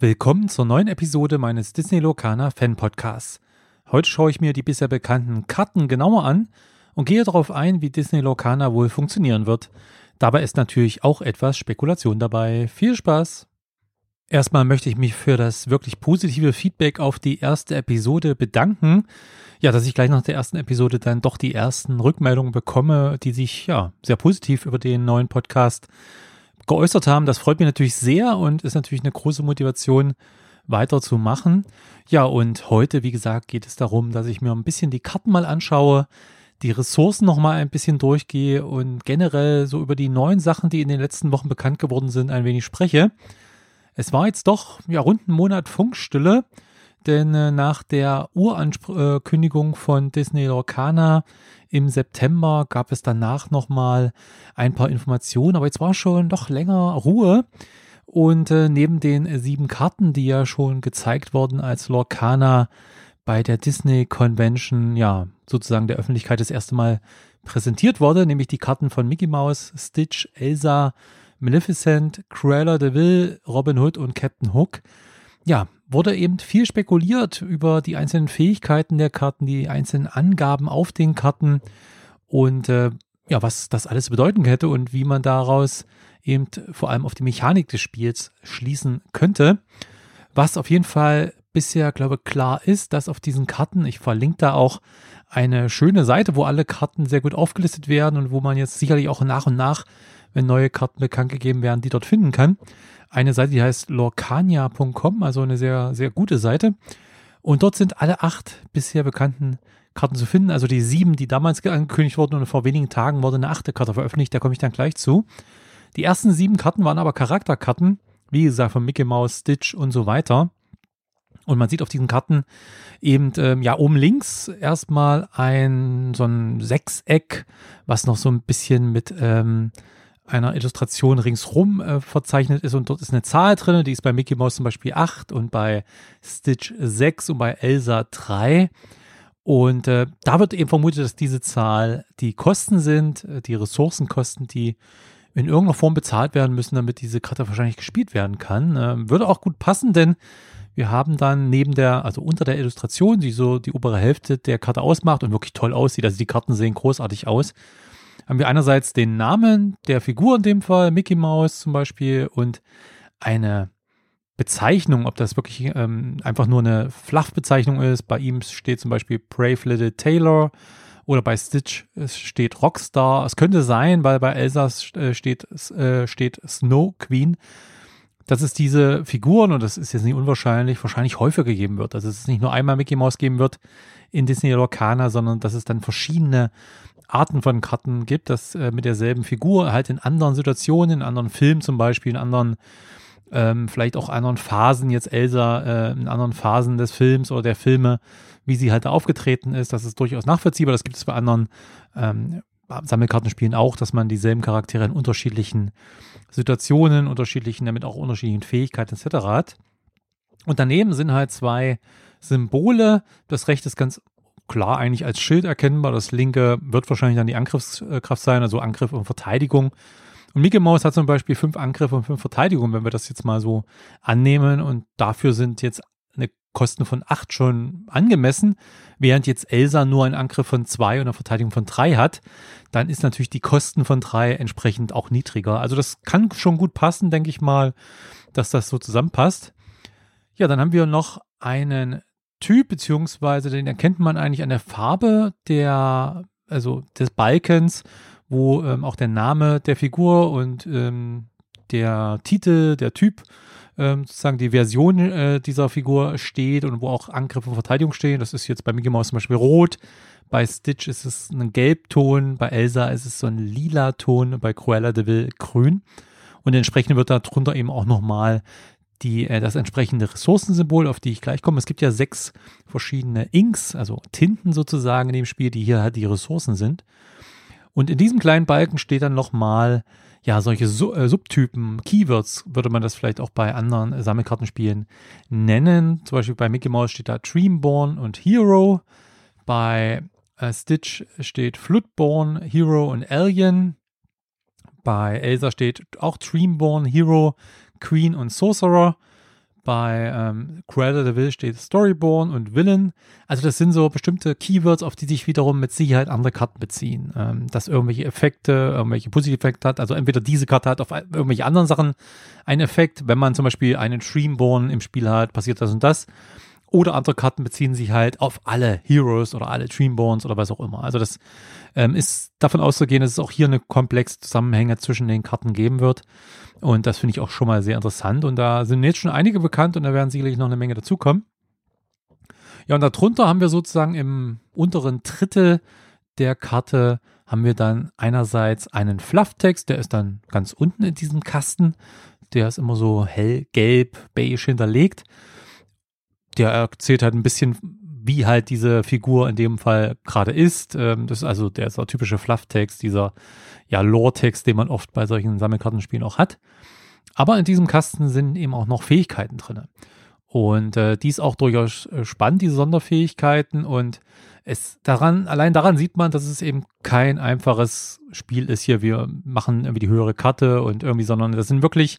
Willkommen zur neuen Episode meines Disney Locana Fan Podcasts. Heute schaue ich mir die bisher bekannten Karten genauer an und gehe darauf ein, wie Disney Locana wohl funktionieren wird. Dabei ist natürlich auch etwas Spekulation dabei. Viel Spaß! Erstmal möchte ich mich für das wirklich positive Feedback auf die erste Episode bedanken. Ja, dass ich gleich nach der ersten Episode dann doch die ersten Rückmeldungen bekomme, die sich ja sehr positiv über den neuen Podcast geäußert haben. Das freut mich natürlich sehr und ist natürlich eine große Motivation, weiterzumachen. Ja, und heute, wie gesagt, geht es darum, dass ich mir ein bisschen die Karten mal anschaue, die Ressourcen nochmal ein bisschen durchgehe und generell so über die neuen Sachen, die in den letzten Wochen bekannt geworden sind, ein wenig spreche. Es war jetzt doch ja rund einen Monat Funkstille, denn äh, nach der Urankündigung von Disney Lorcana im September gab es danach nochmal ein paar Informationen, aber jetzt war schon doch länger Ruhe. Und äh, neben den sieben Karten, die ja schon gezeigt wurden als Lorcana bei der Disney Convention, ja, sozusagen der Öffentlichkeit das erste Mal präsentiert wurde, nämlich die Karten von Mickey Mouse, Stitch, Elsa, Maleficent, Cruella de Vil, Robin Hood und Captain Hook. Ja, wurde eben viel spekuliert über die einzelnen Fähigkeiten der Karten, die einzelnen Angaben auf den Karten und äh, ja, was das alles bedeuten hätte und wie man daraus eben vor allem auf die Mechanik des Spiels schließen könnte. Was auf jeden Fall bisher, glaube ich, klar ist, dass auf diesen Karten, ich verlinke da auch eine schöne Seite, wo alle Karten sehr gut aufgelistet werden und wo man jetzt sicherlich auch nach und nach wenn neue Karten bekannt gegeben werden, die dort finden kann. Eine Seite, die heißt lorcania.com, also eine sehr, sehr gute Seite. Und dort sind alle acht bisher bekannten Karten zu finden. Also die sieben, die damals angekündigt wurden und vor wenigen Tagen wurde eine achte Karte veröffentlicht, da komme ich dann gleich zu. Die ersten sieben Karten waren aber Charakterkarten, wie gesagt, von Mickey Mouse, Stitch und so weiter. Und man sieht auf diesen Karten eben, ähm, ja, oben links erstmal ein, so ein Sechseck, was noch so ein bisschen mit, ähm, einer Illustration ringsrum äh, verzeichnet ist und dort ist eine Zahl drin, die ist bei Mickey Mouse zum Beispiel 8 und bei Stitch 6 und bei Elsa 3. Und äh, da wird eben vermutet, dass diese Zahl die Kosten sind, äh, die Ressourcenkosten, die in irgendeiner Form bezahlt werden müssen, damit diese Karte wahrscheinlich gespielt werden kann. Ähm, würde auch gut passen, denn wir haben dann neben der, also unter der Illustration, die so die obere Hälfte der Karte ausmacht und wirklich toll aussieht, also die Karten sehen großartig aus, haben wir einerseits den Namen der Figur in dem Fall, Mickey Mouse zum Beispiel, und eine Bezeichnung, ob das wirklich ähm, einfach nur eine Fluff-Bezeichnung ist. Bei ihm steht zum Beispiel Brave Little Taylor oder bei Stitch steht Rockstar. Es könnte sein, weil bei Elsa äh, steht, äh, steht Snow Queen, dass es diese Figuren, und das ist jetzt nicht unwahrscheinlich, wahrscheinlich häufiger geben wird. Also dass es nicht nur einmal Mickey Mouse geben wird in Disney Lorcana, sondern dass es dann verschiedene Arten von Karten gibt, das äh, mit derselben Figur halt in anderen Situationen, in anderen Filmen zum Beispiel, in anderen, ähm, vielleicht auch anderen Phasen, jetzt Elsa, äh, in anderen Phasen des Films oder der Filme, wie sie halt aufgetreten ist, das ist durchaus nachvollziehbar. Das gibt es bei anderen ähm, Sammelkartenspielen auch, dass man dieselben Charaktere in unterschiedlichen Situationen, unterschiedlichen, damit auch unterschiedlichen Fähigkeiten etc. hat. Und daneben sind halt zwei Symbole. Das rechte ist ganz klar eigentlich als Schild erkennbar. Das linke wird wahrscheinlich dann die Angriffskraft sein, also Angriff und Verteidigung. Und Mickey Mouse hat zum Beispiel fünf Angriffe und fünf Verteidigungen, wenn wir das jetzt mal so annehmen. Und dafür sind jetzt eine Kosten von acht schon angemessen, während jetzt Elsa nur einen Angriff von zwei und eine Verteidigung von drei hat, dann ist natürlich die Kosten von drei entsprechend auch niedriger. Also das kann schon gut passen, denke ich mal, dass das so zusammenpasst. Ja, dann haben wir noch einen Typ, beziehungsweise den erkennt man eigentlich an der Farbe der, also des Balkens, wo ähm, auch der Name der Figur und ähm, der Titel, der Typ, ähm, sozusagen die Version äh, dieser Figur steht und wo auch Angriff und Verteidigung stehen. Das ist jetzt bei Mickey Mouse zum Beispiel rot, bei Stitch ist es ein Gelbton, bei Elsa ist es so ein lila Ton, bei Cruella de Vil grün. Und entsprechend wird darunter eben auch nochmal die, äh, das entsprechende Ressourcensymbol, auf die ich gleich komme. Es gibt ja sechs verschiedene Inks, also Tinten sozusagen in dem Spiel, die hier halt die Ressourcen sind. Und in diesem kleinen Balken steht dann nochmal, ja, solche Su äh, Subtypen, Keywords, würde man das vielleicht auch bei anderen äh, Sammelkartenspielen nennen. Zum Beispiel bei Mickey Mouse steht da Dreamborn und Hero. Bei äh, Stitch steht Floodborn, Hero und Alien. Bei Elsa steht auch Dreamborn, Hero, Queen und Sorcerer. Bei ähm, Cruella de Vil steht Storyborn und Villain. Also das sind so bestimmte Keywords, auf die sich wiederum mit Sicherheit andere Karten beziehen. Ähm, dass irgendwelche Effekte, irgendwelche Positiveffekte hat. Also entweder diese Karte hat auf irgendwelche anderen Sachen einen Effekt. Wenn man zum Beispiel einen Streamborn im Spiel hat, passiert das und das. Oder andere Karten beziehen sich halt auf alle Heroes oder alle Dreamborns oder was auch immer. Also das ähm, ist davon auszugehen, dass es auch hier eine komplexe Zusammenhänge zwischen den Karten geben wird. Und das finde ich auch schon mal sehr interessant. Und da sind jetzt schon einige bekannt und da werden sicherlich noch eine Menge dazukommen. Ja, und darunter haben wir sozusagen im unteren Drittel der Karte haben wir dann einerseits einen Flufftext, der ist dann ganz unten in diesem Kasten. Der ist immer so hellgelb, beige hinterlegt der erzählt halt ein bisschen, wie halt diese Figur in dem Fall gerade ist. Ähm, das ist also der, der typische Flufftext, dieser ja, Lore-Text, den man oft bei solchen Sammelkartenspielen auch hat. Aber in diesem Kasten sind eben auch noch Fähigkeiten drin. Und äh, die ist auch durchaus äh, spannend, diese Sonderfähigkeiten. Und es daran, allein daran sieht man, dass es eben kein einfaches Spiel ist hier. Wir machen irgendwie die höhere Karte und irgendwie, sondern das sind wirklich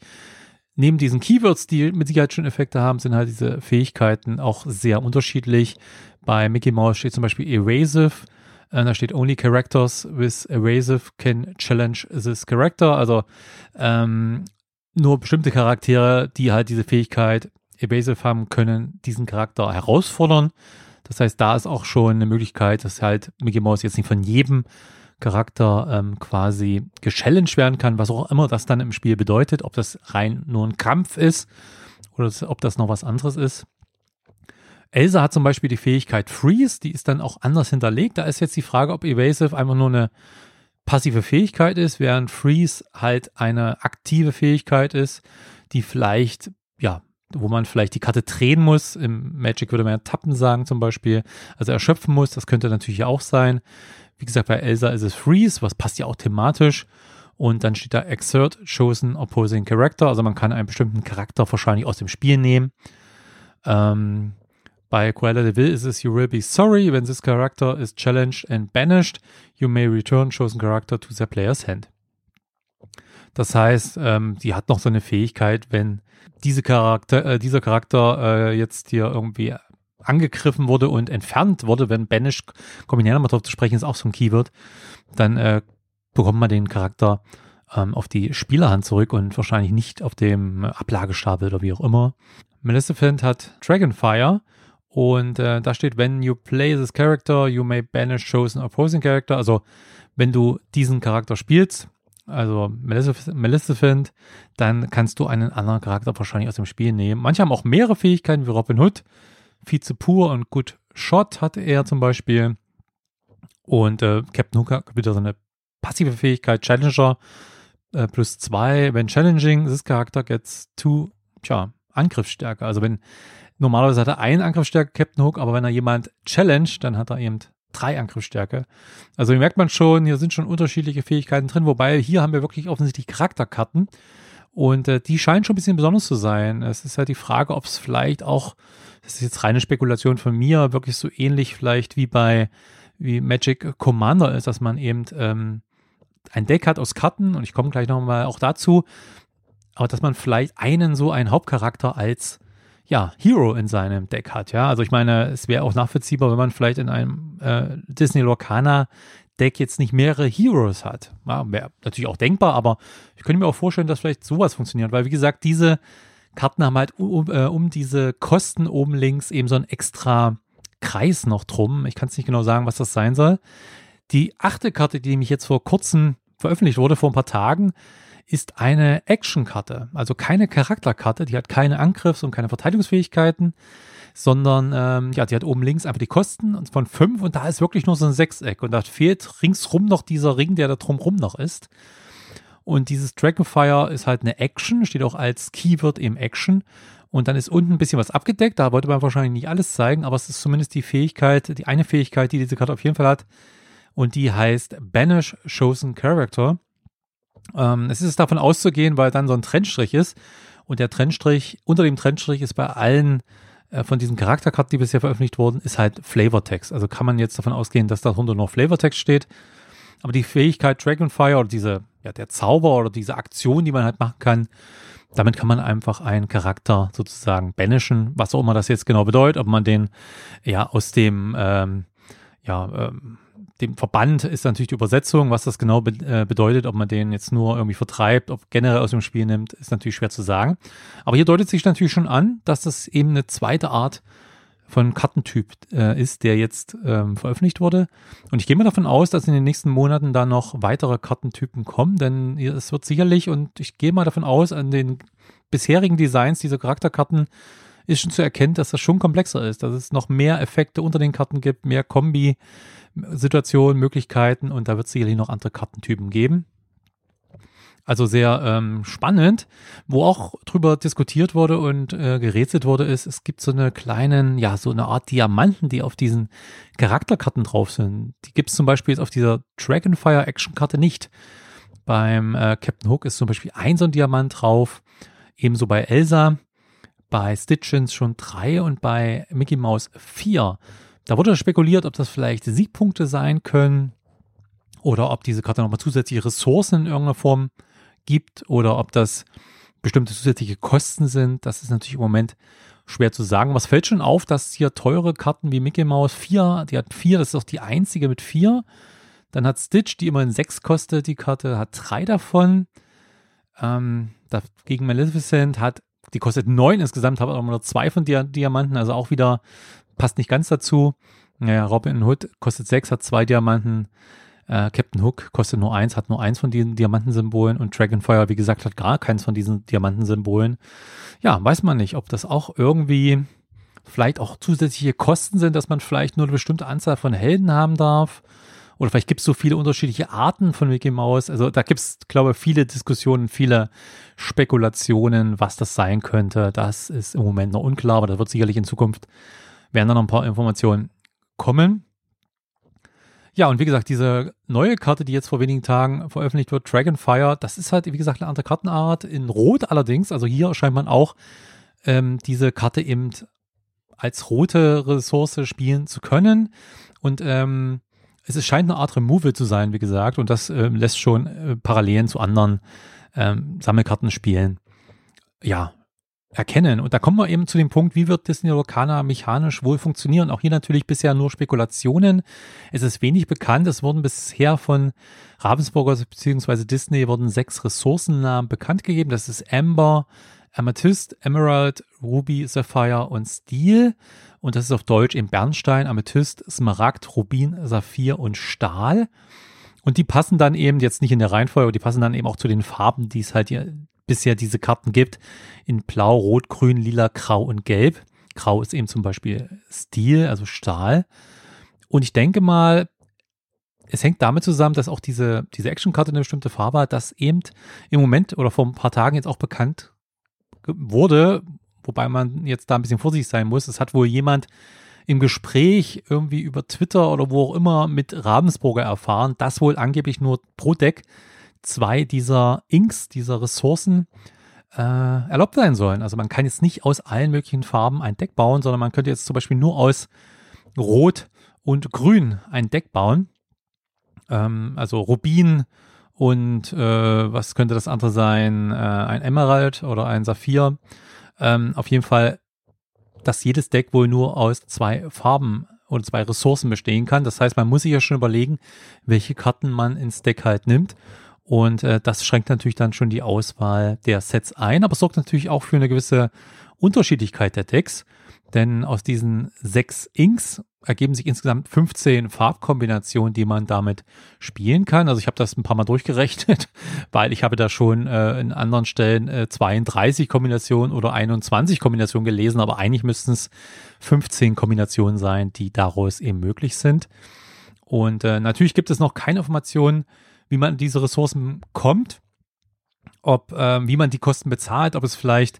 neben diesen Keywords, die mit Sicherheit schon Effekte haben, sind halt diese Fähigkeiten auch sehr unterschiedlich. Bei Mickey Mouse steht zum Beispiel Erasive. Äh, da steht Only Characters with Erasive can challenge this character. Also ähm, nur bestimmte Charaktere, die halt diese Fähigkeit Evasive haben, können diesen Charakter herausfordern. Das heißt, da ist auch schon eine Möglichkeit, dass halt Mickey Mouse jetzt nicht von jedem Charakter ähm, quasi gechallenged werden kann, was auch immer das dann im Spiel bedeutet, ob das rein nur ein Kampf ist oder ob das noch was anderes ist. Elsa hat zum Beispiel die Fähigkeit Freeze, die ist dann auch anders hinterlegt. Da ist jetzt die Frage, ob Evasive einfach nur eine passive Fähigkeit ist, während Freeze halt eine aktive Fähigkeit ist, die vielleicht, ja, wo man vielleicht die Karte drehen muss. Im Magic würde man ja tappen sagen zum Beispiel. Also erschöpfen muss, das könnte natürlich auch sein. Wie gesagt, bei Elsa ist es Freeze, was passt ja auch thematisch. Und dann steht da Exert Chosen Opposing Character. Also man kann einen bestimmten Charakter wahrscheinlich aus dem Spiel nehmen. Ähm, bei Cruella de Vil ist es You will be sorry when this character is challenged and banished. You may return chosen character to the player's hand. Das heißt, ähm, die hat noch so eine Fähigkeit, wenn diese Charakter, äh, dieser Charakter äh, jetzt hier irgendwie angegriffen wurde und entfernt wurde, wenn Banish, komme ich näher nochmal drauf zu sprechen, ist auch so ein Keyword, dann äh, bekommt man den Charakter ähm, auf die Spielerhand zurück und wahrscheinlich nicht auf dem Ablagestapel oder wie auch immer. Maleficent hat Dragonfire und äh, da steht, when you play this character, you may banish chosen opposing character. Also wenn du diesen Charakter spielst, also Maleficent, dann kannst du einen anderen Charakter wahrscheinlich aus dem Spiel nehmen. Manche haben auch mehrere Fähigkeiten wie Robin Hood. Vize Pur und Good Shot hatte er zum Beispiel. Und äh, Captain Hooker wieder so eine passive Fähigkeit, Challenger äh, plus zwei. Wenn challenging, this character gets two, tja, Angriffsstärke. Also wenn, normalerweise hat er einen Angriffsstärke, Captain Hook, aber wenn er jemand challenged, dann hat er eben drei Angriffsstärke. Also hier merkt man schon, hier sind schon unterschiedliche Fähigkeiten drin, wobei hier haben wir wirklich offensichtlich Charakterkarten. Und äh, die scheinen schon ein bisschen besonders zu sein. Es ist halt die Frage, ob es vielleicht auch das ist jetzt reine Spekulation von mir, wirklich so ähnlich vielleicht wie bei wie Magic Commander ist, dass man eben ähm, ein Deck hat aus Karten und ich komme gleich nochmal auch dazu, aber dass man vielleicht einen so einen Hauptcharakter als ja, Hero in seinem Deck hat, ja. Also ich meine, es wäre auch nachvollziehbar, wenn man vielleicht in einem äh, Disney Lorcana Deck jetzt nicht mehrere Heroes hat. Ja, wäre natürlich auch denkbar, aber ich könnte mir auch vorstellen, dass vielleicht sowas funktioniert, weil wie gesagt, diese Karten haben halt um, äh, um diese Kosten oben links eben so ein extra Kreis noch drum. Ich kann es nicht genau sagen, was das sein soll. Die achte Karte, die nämlich jetzt vor kurzem veröffentlicht wurde, vor ein paar Tagen, ist eine Action-Karte. Also keine Charakterkarte, die hat keine Angriffs- und keine Verteidigungsfähigkeiten, sondern ähm, ja, die hat oben links einfach die Kosten von fünf und da ist wirklich nur so ein Sechseck und da fehlt ringsrum noch dieser Ring, der da drumrum noch ist. Und dieses Dragonfire ist halt eine Action, steht auch als Keyword im Action. Und dann ist unten ein bisschen was abgedeckt. Da wollte man wahrscheinlich nicht alles zeigen, aber es ist zumindest die Fähigkeit, die eine Fähigkeit, die diese Karte auf jeden Fall hat. Und die heißt Banish Chosen Character. Ähm, es ist davon auszugehen, weil dann so ein Trennstrich ist. Und der Trennstrich, unter dem Trennstrich ist bei allen äh, von diesen Charakterkarten, die bisher veröffentlicht wurden, ist halt Flavortext. Also kann man jetzt davon ausgehen, dass darunter noch Flavortext steht. Aber die Fähigkeit Dragonfire oder diese, ja, der Zauber oder diese Aktion, die man halt machen kann, Damit kann man einfach einen Charakter sozusagen banishen, was auch immer das jetzt genau bedeutet, ob man den ja aus dem ähm, ja, ähm, dem Verband ist natürlich die Übersetzung, was das genau be äh, bedeutet, ob man den jetzt nur irgendwie vertreibt, ob generell aus dem Spiel nimmt, ist natürlich schwer zu sagen. Aber hier deutet sich natürlich schon an, dass das eben eine zweite Art von Kartentyp äh, ist, der jetzt ähm, veröffentlicht wurde. Und ich gehe mal davon aus, dass in den nächsten Monaten da noch weitere Kartentypen kommen, denn es wird sicherlich, und ich gehe mal davon aus, an den bisherigen Designs dieser Charakterkarten ist schon zu erkennen, dass das schon komplexer ist, dass es noch mehr Effekte unter den Karten gibt, mehr Kombi. Situationen, Möglichkeiten und da wird es sicherlich noch andere Kartentypen geben. Also sehr ähm, spannend, wo auch drüber diskutiert wurde und äh, gerätselt wurde, ist, es gibt so eine kleinen, ja, so eine Art Diamanten, die auf diesen Charakterkarten drauf sind. Die gibt es zum Beispiel jetzt auf dieser Dragonfire Action Karte nicht. Beim äh, Captain Hook ist zum Beispiel ein so ein Diamant drauf, ebenso bei Elsa, bei Stitchins schon drei und bei Mickey Mouse vier. Da wurde spekuliert, ob das vielleicht Siegpunkte sein können oder ob diese Karte nochmal zusätzliche Ressourcen in irgendeiner Form gibt oder ob das bestimmte zusätzliche Kosten sind. Das ist natürlich im Moment schwer zu sagen. Was fällt schon auf, dass hier teure Karten wie Mickey Mouse 4, die hat 4, das ist auch die einzige mit 4. Dann hat Stitch, die immerhin 6 kostet, die Karte hat 3 davon. Ähm, gegen Maleficent hat, die kostet 9 insgesamt, hat aber nur 2 von Diamanten, also auch wieder passt nicht ganz dazu. Naja, Robin Hood kostet sechs, hat zwei Diamanten. Äh, Captain Hook kostet nur eins, hat nur eins von diesen Diamantensymbolen und Dragonfire, wie gesagt, hat gar keins von diesen Diamantensymbolen. Ja, weiß man nicht, ob das auch irgendwie vielleicht auch zusätzliche Kosten sind, dass man vielleicht nur eine bestimmte Anzahl von Helden haben darf. Oder vielleicht gibt es so viele unterschiedliche Arten von Mickey Mouse. Also da gibt es, glaube ich, viele Diskussionen, viele Spekulationen, was das sein könnte. Das ist im Moment noch unklar, aber das wird sicherlich in Zukunft werden dann noch ein paar Informationen kommen. Ja, und wie gesagt, diese neue Karte, die jetzt vor wenigen Tagen veröffentlicht wird, Dragonfire, das ist halt, wie gesagt, eine andere Kartenart, in Rot allerdings. Also hier scheint man auch ähm, diese Karte eben als rote Ressource spielen zu können. Und ähm, es scheint eine Art Removal zu sein, wie gesagt, und das äh, lässt schon äh, Parallelen zu anderen ähm, Sammelkartenspielen ja, erkennen. Und da kommen wir eben zu dem Punkt, wie wird Disney Locana mechanisch wohl funktionieren? Auch hier natürlich bisher nur Spekulationen. Es ist wenig bekannt. Es wurden bisher von Ravensburger bzw. Disney wurden sechs Ressourcennamen bekannt gegeben. Das ist Amber, Amethyst, Emerald, Ruby, Sapphire und Steel. Und das ist auf Deutsch eben Bernstein, Amethyst, Smaragd, Rubin, Saphir und Stahl. Und die passen dann eben jetzt nicht in der Reihenfolge, die passen dann eben auch zu den Farben, die es halt hier bisher diese Karten gibt, in Blau, Rot, Grün, Lila, Grau und Gelb. Grau ist eben zum Beispiel Stil, also Stahl. Und ich denke mal, es hängt damit zusammen, dass auch diese, diese Actionkarte eine bestimmte Farbe hat, dass eben im Moment oder vor ein paar Tagen jetzt auch bekannt wurde, wobei man jetzt da ein bisschen vorsichtig sein muss. Es hat wohl jemand im Gespräch irgendwie über Twitter oder wo auch immer mit Ravensburger erfahren, dass wohl angeblich nur pro Deck zwei dieser Inks, dieser Ressourcen äh, erlaubt sein sollen. Also man kann jetzt nicht aus allen möglichen Farben ein Deck bauen, sondern man könnte jetzt zum Beispiel nur aus Rot und Grün ein Deck bauen. Ähm, also Rubin und äh, was könnte das andere sein? Äh, ein Emerald oder ein Saphir. Ähm, auf jeden Fall, dass jedes Deck wohl nur aus zwei Farben oder zwei Ressourcen bestehen kann. Das heißt, man muss sich ja schon überlegen, welche Karten man ins Deck halt nimmt. Und äh, das schränkt natürlich dann schon die Auswahl der Sets ein, aber sorgt natürlich auch für eine gewisse Unterschiedlichkeit der Decks. Denn aus diesen sechs Inks ergeben sich insgesamt 15 Farbkombinationen, die man damit spielen kann. Also ich habe das ein paar Mal durchgerechnet, weil ich habe da schon äh, in anderen Stellen äh, 32 Kombinationen oder 21 Kombinationen gelesen, aber eigentlich müssten es 15 Kombinationen sein, die daraus eben möglich sind. Und äh, natürlich gibt es noch keine Informationen, wie man diese Ressourcen kommt, ob, äh, wie man die Kosten bezahlt, ob es vielleicht,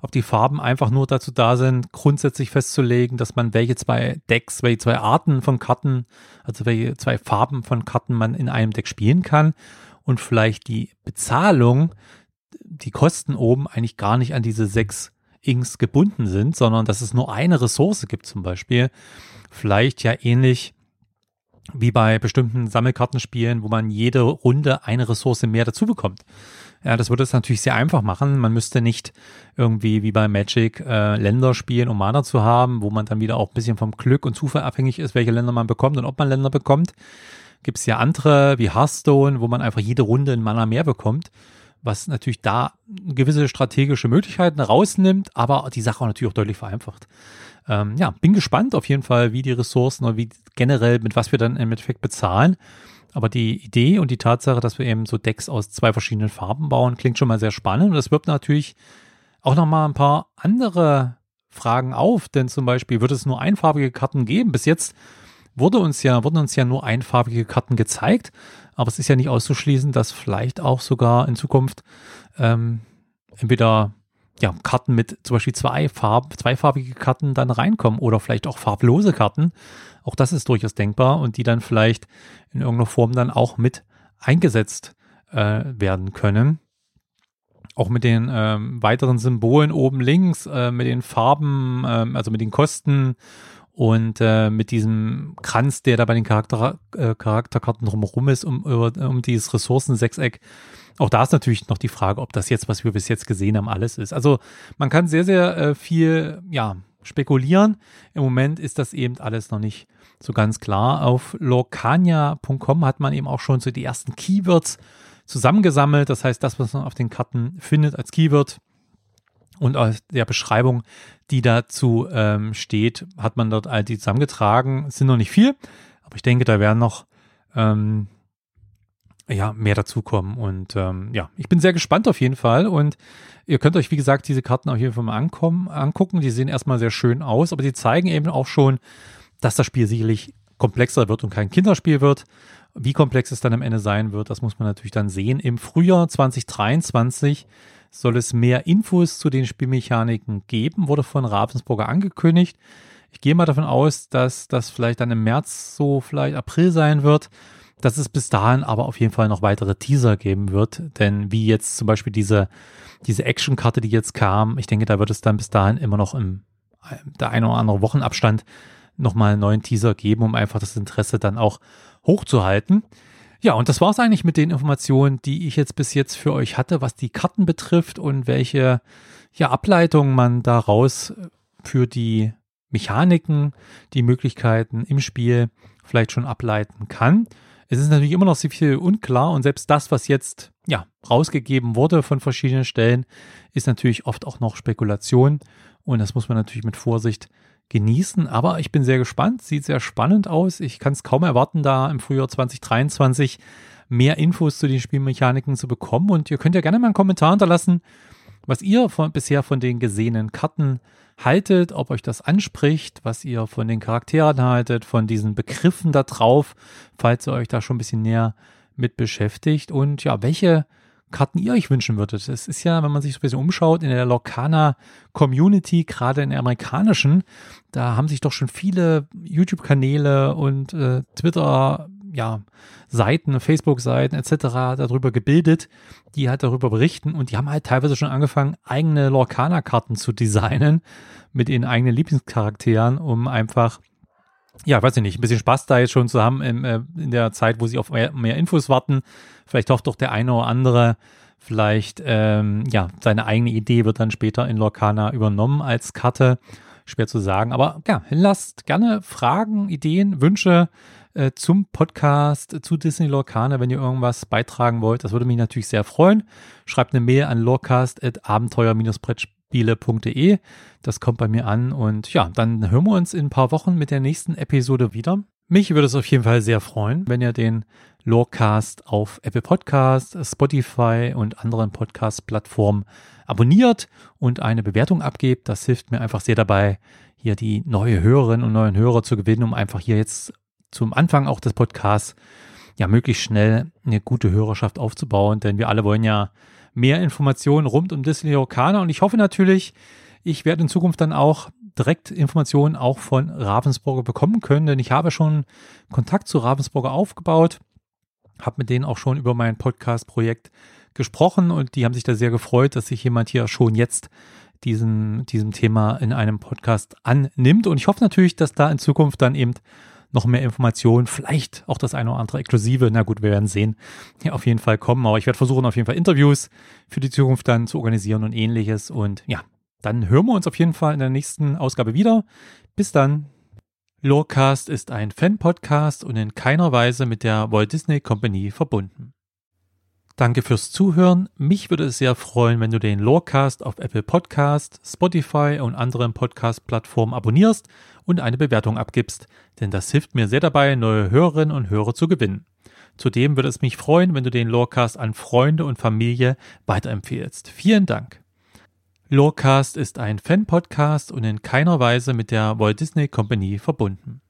ob die Farben einfach nur dazu da sind, grundsätzlich festzulegen, dass man welche zwei Decks, welche zwei Arten von Karten, also welche zwei Farben von Karten man in einem Deck spielen kann und vielleicht die Bezahlung, die Kosten oben eigentlich gar nicht an diese sechs Inks gebunden sind, sondern dass es nur eine Ressource gibt zum Beispiel. Vielleicht ja ähnlich wie bei bestimmten Sammelkartenspielen, wo man jede Runde eine Ressource mehr dazu bekommt. Ja, das würde es natürlich sehr einfach machen. Man müsste nicht irgendwie wie bei Magic äh, Länder spielen, um Mana zu haben, wo man dann wieder auch ein bisschen vom Glück und Zufall abhängig ist, welche Länder man bekommt und ob man Länder bekommt. Gibt es ja andere wie Hearthstone, wo man einfach jede Runde in Mana mehr bekommt, was natürlich da gewisse strategische Möglichkeiten rausnimmt, aber die Sache auch natürlich auch deutlich vereinfacht. Ähm, ja, bin gespannt auf jeden Fall, wie die Ressourcen oder wie generell, mit was wir dann im Endeffekt bezahlen. Aber die Idee und die Tatsache, dass wir eben so Decks aus zwei verschiedenen Farben bauen, klingt schon mal sehr spannend. Und das wirft natürlich auch nochmal ein paar andere Fragen auf, denn zum Beispiel wird es nur einfarbige Karten geben. Bis jetzt wurde uns ja, wurden uns ja nur einfarbige Karten gezeigt, aber es ist ja nicht auszuschließen, dass vielleicht auch sogar in Zukunft ähm, entweder ja, Karten mit zum Beispiel zwei Farben, zweifarbige Karten dann reinkommen oder vielleicht auch farblose Karten. Auch das ist durchaus denkbar und die dann vielleicht in irgendeiner Form dann auch mit eingesetzt äh, werden können. Auch mit den ähm, weiteren Symbolen oben links, äh, mit den Farben, äh, also mit den Kosten und äh, mit diesem Kranz, der da bei den Charakter, äh, Charakterkarten drumherum ist, um, um dieses Ressourcensechseck. Auch da ist natürlich noch die Frage, ob das jetzt, was wir bis jetzt gesehen haben, alles ist. Also man kann sehr, sehr äh, viel ja, spekulieren. Im Moment ist das eben alles noch nicht so ganz klar. Auf lorcania.com hat man eben auch schon so die ersten Keywords zusammengesammelt. Das heißt, das, was man auf den Karten findet als Keyword und aus der Beschreibung, die dazu ähm, steht, hat man dort all die zusammengetragen. Es sind noch nicht viel, aber ich denke, da werden noch ähm, ja, mehr dazukommen. Und ähm, ja, ich bin sehr gespannt auf jeden Fall. Und ihr könnt euch, wie gesagt, diese Karten auf jeden Fall mal ankommen, angucken. Die sehen erstmal sehr schön aus, aber die zeigen eben auch schon, dass das Spiel sicherlich komplexer wird und kein Kinderspiel wird. Wie komplex es dann am Ende sein wird, das muss man natürlich dann sehen. Im Frühjahr 2023 soll es mehr Infos zu den Spielmechaniken geben, wurde von Ravensburger angekündigt. Ich gehe mal davon aus, dass das vielleicht dann im März, so vielleicht April sein wird dass es bis dahin aber auf jeden Fall noch weitere Teaser geben wird. Denn wie jetzt zum Beispiel diese, diese Action-Karte, die jetzt kam, ich denke, da wird es dann bis dahin immer noch im der ein oder andere Wochenabstand nochmal einen neuen Teaser geben, um einfach das Interesse dann auch hochzuhalten. Ja, und das war es eigentlich mit den Informationen, die ich jetzt bis jetzt für euch hatte, was die Karten betrifft und welche ja, Ableitungen man daraus für die Mechaniken, die Möglichkeiten im Spiel vielleicht schon ableiten kann. Es ist natürlich immer noch sehr viel unklar und selbst das, was jetzt ja rausgegeben wurde von verschiedenen Stellen, ist natürlich oft auch noch Spekulation und das muss man natürlich mit Vorsicht genießen. Aber ich bin sehr gespannt, sieht sehr spannend aus. Ich kann es kaum erwarten, da im Frühjahr 2023 mehr Infos zu den Spielmechaniken zu bekommen. Und ihr könnt ja gerne mal einen Kommentar hinterlassen, was ihr von, bisher von den gesehenen Karten haltet, ob euch das anspricht, was ihr von den Charakteren haltet, von diesen Begriffen da drauf, falls ihr euch da schon ein bisschen näher mit beschäftigt und ja, welche Karten ihr euch wünschen würdet. Es ist ja, wenn man sich so ein bisschen umschaut, in der Lorcaner Community, gerade in der amerikanischen, da haben sich doch schon viele YouTube-Kanäle und äh, Twitter ja, Seiten, Facebook-Seiten etc. darüber gebildet, die halt darüber berichten und die haben halt teilweise schon angefangen, eigene Lorcaner-Karten zu designen mit ihren eigenen Lieblingscharakteren, um einfach ja, weiß ich nicht, ein bisschen Spaß da jetzt schon zu haben in, äh, in der Zeit, wo sie auf mehr, mehr, Infos warten. Vielleicht hofft doch der eine oder andere, vielleicht, ähm, ja, seine eigene Idee wird dann später in Lorcana übernommen als Karte. Schwer zu sagen. Aber ja, lasst gerne Fragen, Ideen, Wünsche äh, zum Podcast zu Disney Lorcaner, wenn ihr irgendwas beitragen wollt. Das würde mich natürlich sehr freuen. Schreibt eine Mail an lorcast.abenteuer-brettspiele.de. Das kommt bei mir an und ja, dann hören wir uns in ein paar Wochen mit der nächsten Episode wieder. Mich würde es auf jeden Fall sehr freuen, wenn ihr den Lorecast auf Apple Podcast, Spotify und anderen Podcast-Plattformen abonniert und eine Bewertung abgebt. Das hilft mir einfach sehr dabei, hier die neue Hörerinnen und neuen Hörer zu gewinnen, um einfach hier jetzt zum Anfang auch des Podcasts ja möglichst schnell eine gute Hörerschaft aufzubauen, denn wir alle wollen ja mehr Informationen rund um Disney Orkana und ich hoffe natürlich, ich werde in Zukunft dann auch direkt Informationen auch von Ravensburger bekommen können, denn ich habe schon Kontakt zu Ravensburger aufgebaut, habe mit denen auch schon über mein Podcast-Projekt gesprochen und die haben sich da sehr gefreut, dass sich jemand hier schon jetzt diesen, diesem Thema in einem Podcast annimmt. Und ich hoffe natürlich, dass da in Zukunft dann eben noch mehr Informationen, vielleicht auch das eine oder andere Exklusive. Na gut, wir werden sehen. Ja, auf jeden Fall kommen, aber ich werde versuchen, auf jeden Fall Interviews für die Zukunft dann zu organisieren und ähnliches. Und ja, dann hören wir uns auf jeden Fall in der nächsten Ausgabe wieder. Bis dann. Lorecast ist ein Fan-Podcast und in keiner Weise mit der Walt Disney Company verbunden. Danke fürs Zuhören. Mich würde es sehr freuen, wenn du den Lorecast auf Apple Podcast, Spotify und anderen Podcast-Plattformen abonnierst und eine Bewertung abgibst, denn das hilft mir sehr dabei, neue Hörerinnen und Hörer zu gewinnen. Zudem würde es mich freuen, wenn du den Lorecast an Freunde und Familie weiterempfehlst. Vielen Dank. Lorecast ist ein Fan-Podcast und in keiner Weise mit der Walt Disney Company verbunden.